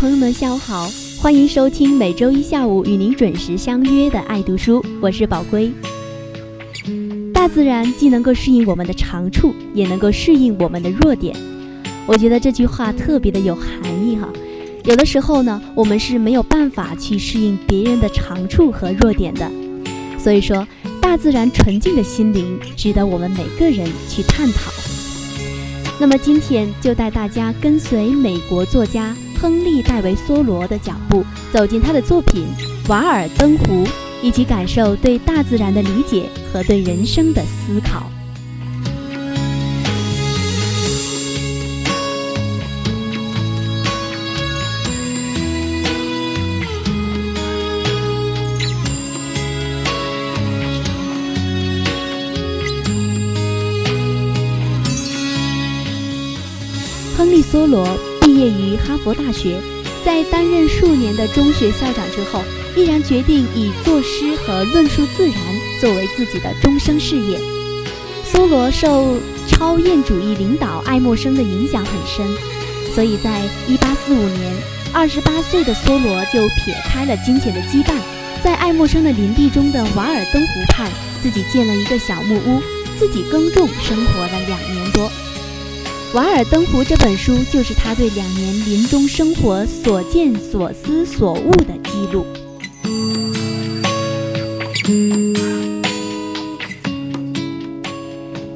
朋友们，下午好，欢迎收听每周一下午与您准时相约的爱读书，我是宝龟。大自然既能够适应我们的长处，也能够适应我们的弱点。我觉得这句话特别的有含义哈。有的时候呢，我们是没有办法去适应别人的长处和弱点的。所以说，大自然纯净的心灵值得我们每个人去探讨。那么今天就带大家跟随美国作家。亨利·戴维·梭罗的脚步，走进他的作品《瓦尔登湖》，一起感受对大自然的理解和对人生的思考。亨利·梭罗。毕业于哈佛大学，在担任数年的中学校长之后，毅然决定以作诗和论述自然作为自己的终生事业。梭罗受超验主义领导爱默生的影响很深，所以在1845年，28岁的梭罗就撇开了金钱的羁绊，在爱默生的林地中的瓦尔登湖畔，自己建了一个小木屋，自己耕种，生活了两年多。《瓦尔登湖》这本书就是他对两年林中生活所见所思所悟的记录。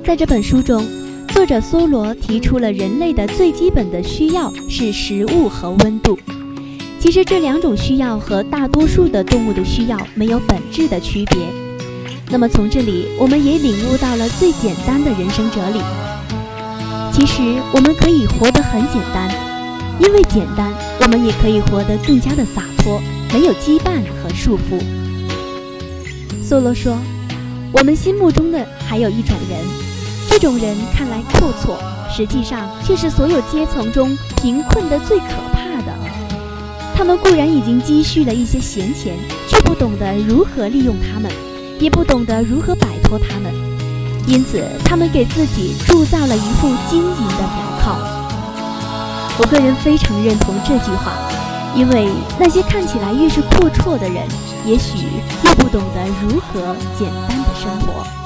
在这本书中，作者梭罗提出了人类的最基本的需要是食物和温度。其实这两种需要和大多数的动物的需要没有本质的区别。那么从这里，我们也领悟到了最简单的人生哲理。其实我们可以活得很简单，因为简单，我们也可以活得更加的洒脱，没有羁绊和束缚。梭罗说：“我们心目中的还有一种人，这种人看来阔绰，实际上却是所有阶层中贫困的最可怕的。他们固然已经积蓄了一些闲钱，却不懂得如何利用它们，也不懂得如何摆脱它们。”因此，他们给自己铸造了一副金银的镣铐。我个人非常认同这句话，因为那些看起来越是阔绰的人，也许越不懂得如何简单的生活。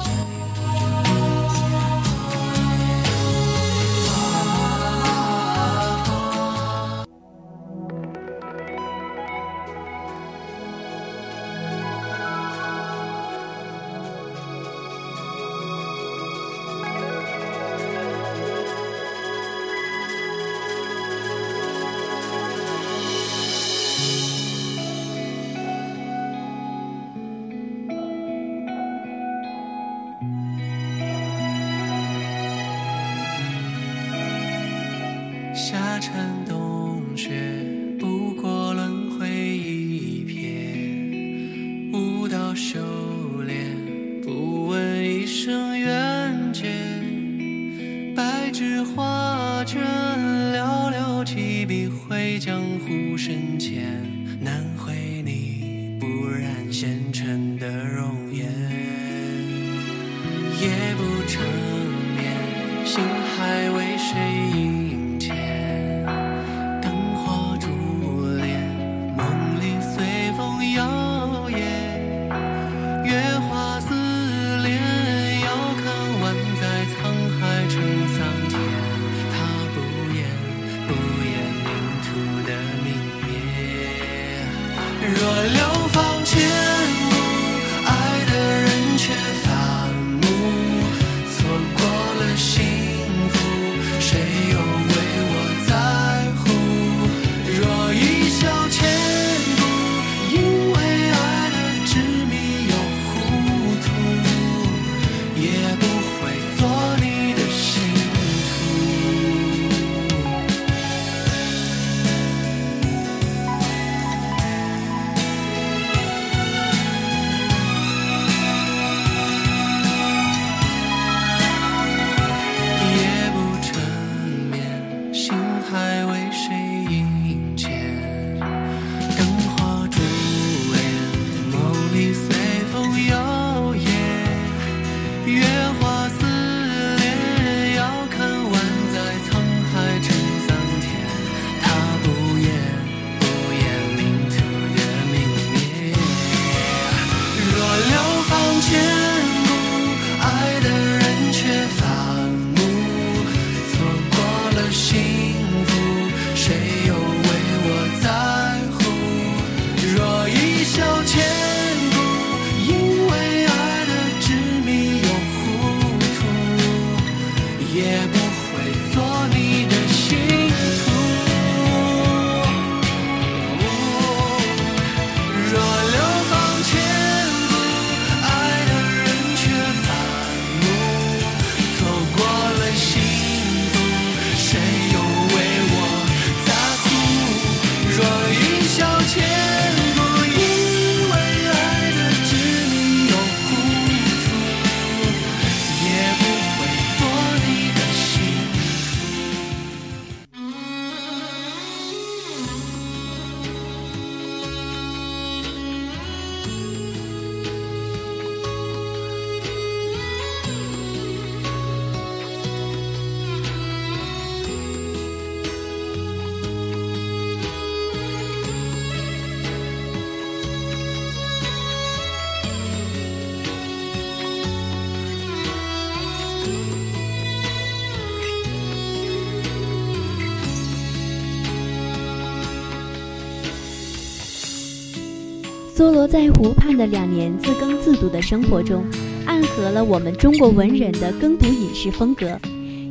梭罗在湖畔的两年自耕自读的生活中，暗合了我们中国文人的耕读饮食风格，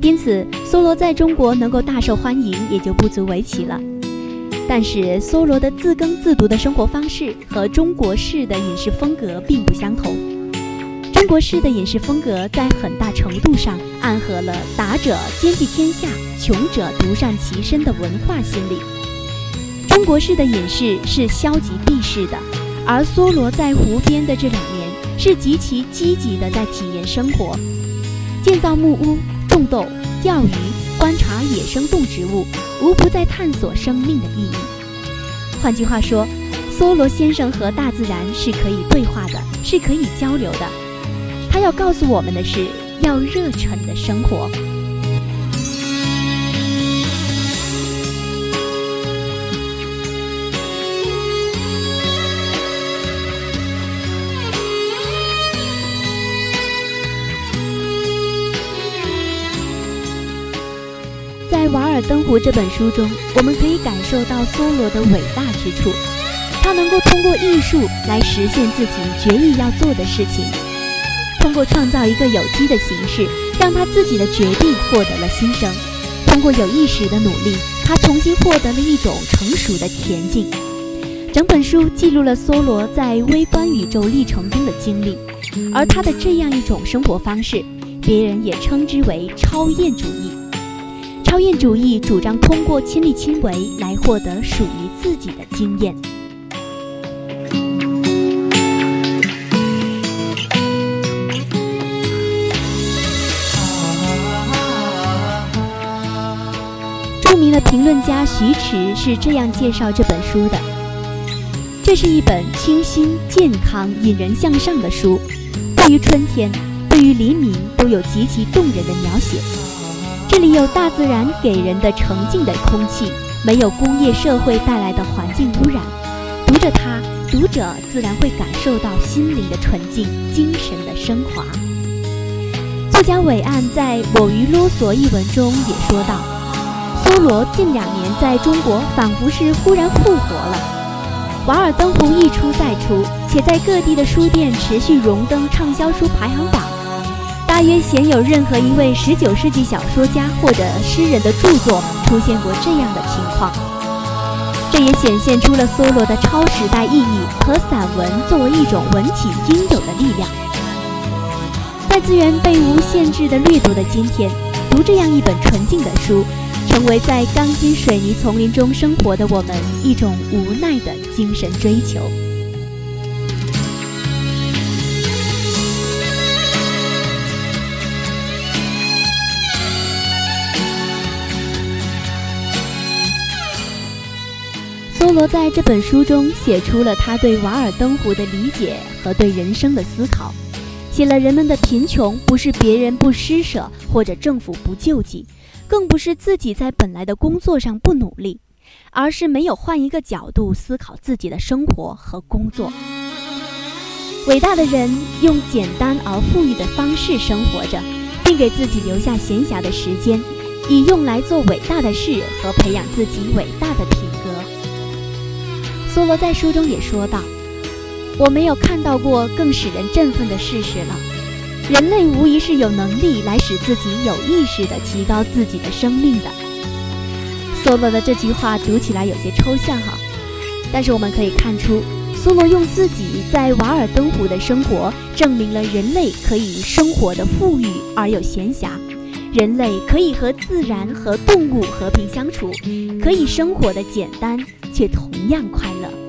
因此梭罗在中国能够大受欢迎也就不足为奇了。但是梭罗的自耕自读的生活方式和中国式的饮食风格并不相同。中国式的饮食风格在很大程度上暗合了“达者兼济天下，穷者独善其身”的文化心理。中国式的饮食是消极避世的，而梭罗在湖边的这两年是极其积极的在体验生活，建造木屋、种豆、钓鱼、观察野生动植物，无不在探索生命的意义。换句话说，梭罗先生和大自然是可以对话的，是可以交流的。他要告诉我们的是，要热忱的生活。在《瓦尔登湖》这本书中，我们可以感受到梭罗的伟大之处。他能够通过艺术来实现自己决意要做的事情。通过创造一个有机的形式，让他自己的决定获得了新生。通过有意识的努力，他重新获得了一种成熟的恬静。整本书记录了梭罗在微观宇宙历程中的经历，而他的这样一种生活方式，别人也称之为超验主义。超验主义主张通过亲力亲为来获得属于自己的经验。著名的评论家徐迟是这样介绍这本书的：这是一本清新、健康、引人向上的书，对于春天，对于黎明，都有极其动人的描写。这里有大自然给人的澄净的空气，没有工业社会带来的环境污染。读着它，读者自然会感受到心灵的纯净、精神的升华。作家伟岸在《我于啰嗦》一文中也说道：“梭罗近两年在中国仿佛是忽然复活了，《瓦尔登湖》一出再出，且在各地的书店持续荣登畅销书排行榜。”大约鲜有任何一位十九世纪小说家或者诗人的著作出现过这样的情况。这也显现出了梭罗的超时代意义和散文作为一种文体应有的力量。在资源被无限制的掠夺的今天，读这样一本纯净的书，成为在钢筋水泥丛林中生活的我们一种无奈的精神追求。罗在这本书中写出了他对瓦尔登湖的理解和对人生的思考，写了人们的贫穷不是别人不施舍或者政府不救济，更不是自己在本来的工作上不努力，而是没有换一个角度思考自己的生活和工作。伟大的人用简单而富裕的方式生活着，并给自己留下闲暇的时间，以用来做伟大的事和培养自己伟大的。梭罗在书中也说道：“我没有看到过更使人振奋的事实了。人类无疑是有能力来使自己有意识地提高自己的生命的。”梭罗的这句话读起来有些抽象哈，但是我们可以看出，梭罗用自己在瓦尔登湖的生活，证明了人类可以生活的富裕而又闲暇，人类可以和自然和动物和平相处，可以生活的简单。却同样快乐。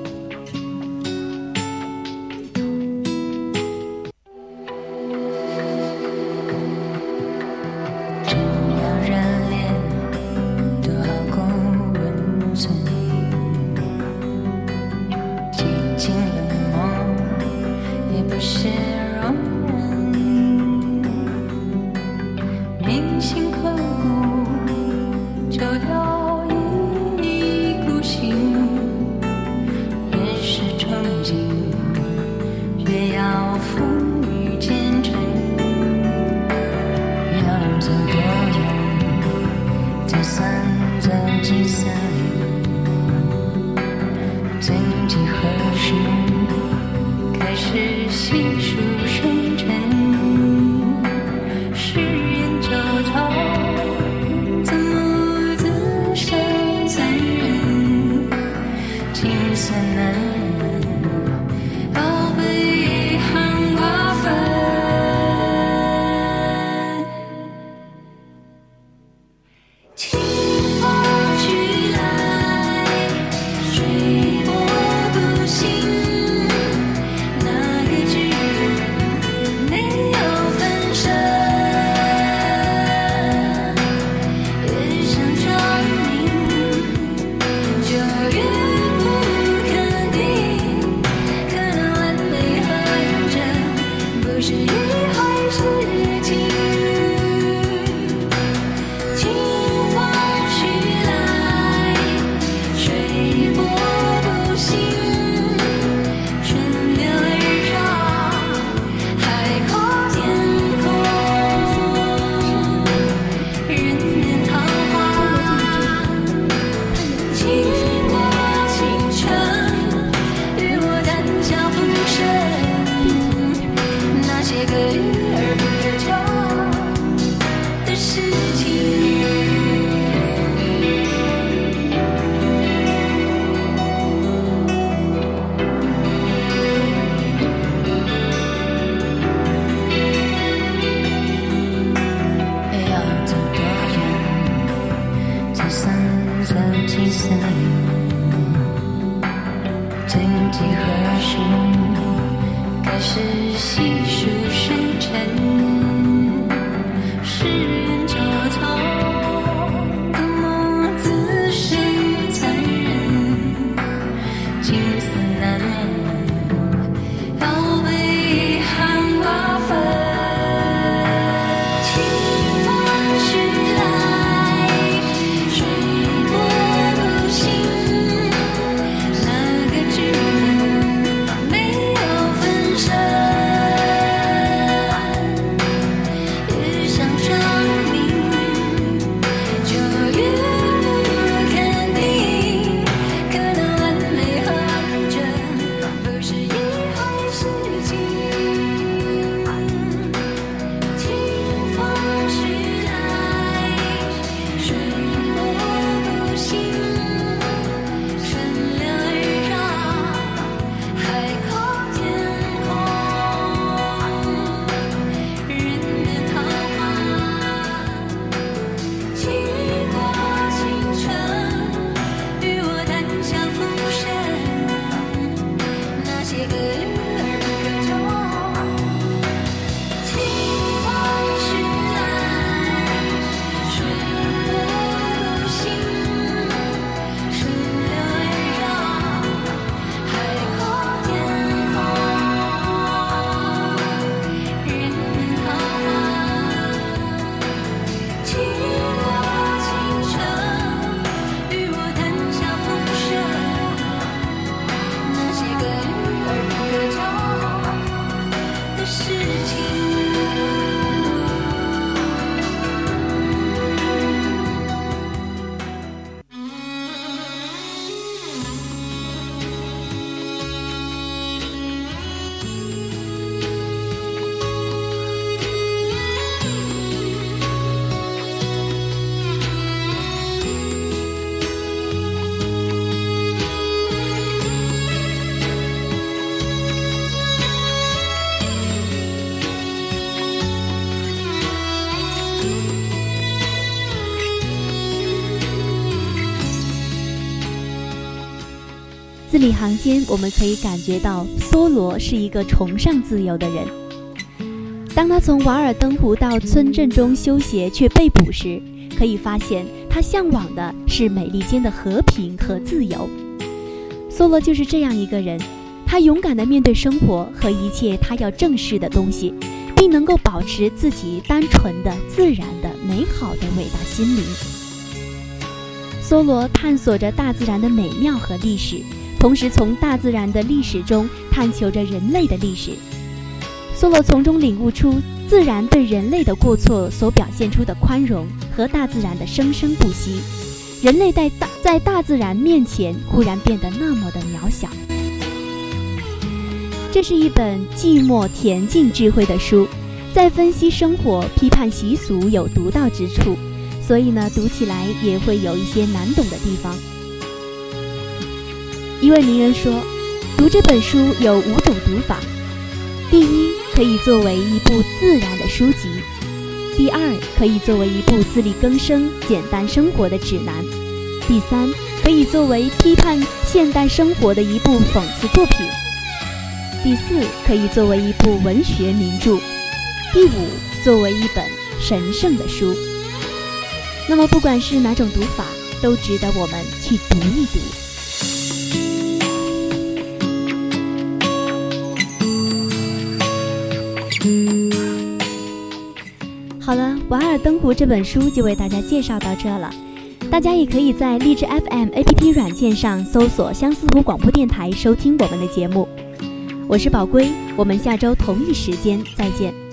字里行间，我们可以感觉到梭罗是一个崇尚自由的人。当他从瓦尔登湖到村镇中修鞋却被捕时，可以发现他向往的是美利坚的和平和自由。梭罗就是这样一个人，他勇敢地面对生活和一切他要正视的东西，并能够保持自己单纯的、自然的、美好的伟大心灵。梭罗探索着大自然的美妙和历史。同时，从大自然的历史中探求着人类的历史。梭罗从中领悟出自然对人类的过错所表现出的宽容和大自然的生生不息。人类在大在大自然面前忽然变得那么的渺小。这是一本寂寞恬静智慧的书，在分析生活、批判习俗有独到之处，所以呢，读起来也会有一些难懂的地方。一位名人说：“读这本书有五种读法。第一，可以作为一部自然的书籍；第二，可以作为一部自力更生、简单生活的指南；第三，可以作为批判现代生活的一部讽刺作品；第四，可以作为一部文学名著；第五，作为一本神圣的书。那么，不管是哪种读法，都值得我们去读一读。”好了瓦尔登湖这本书就为大家介绍到这了。大家也可以在荔枝 fm app 软件上搜索相思湖广播电台收听我们的节目。我是宝龟我们下周同一时间再见。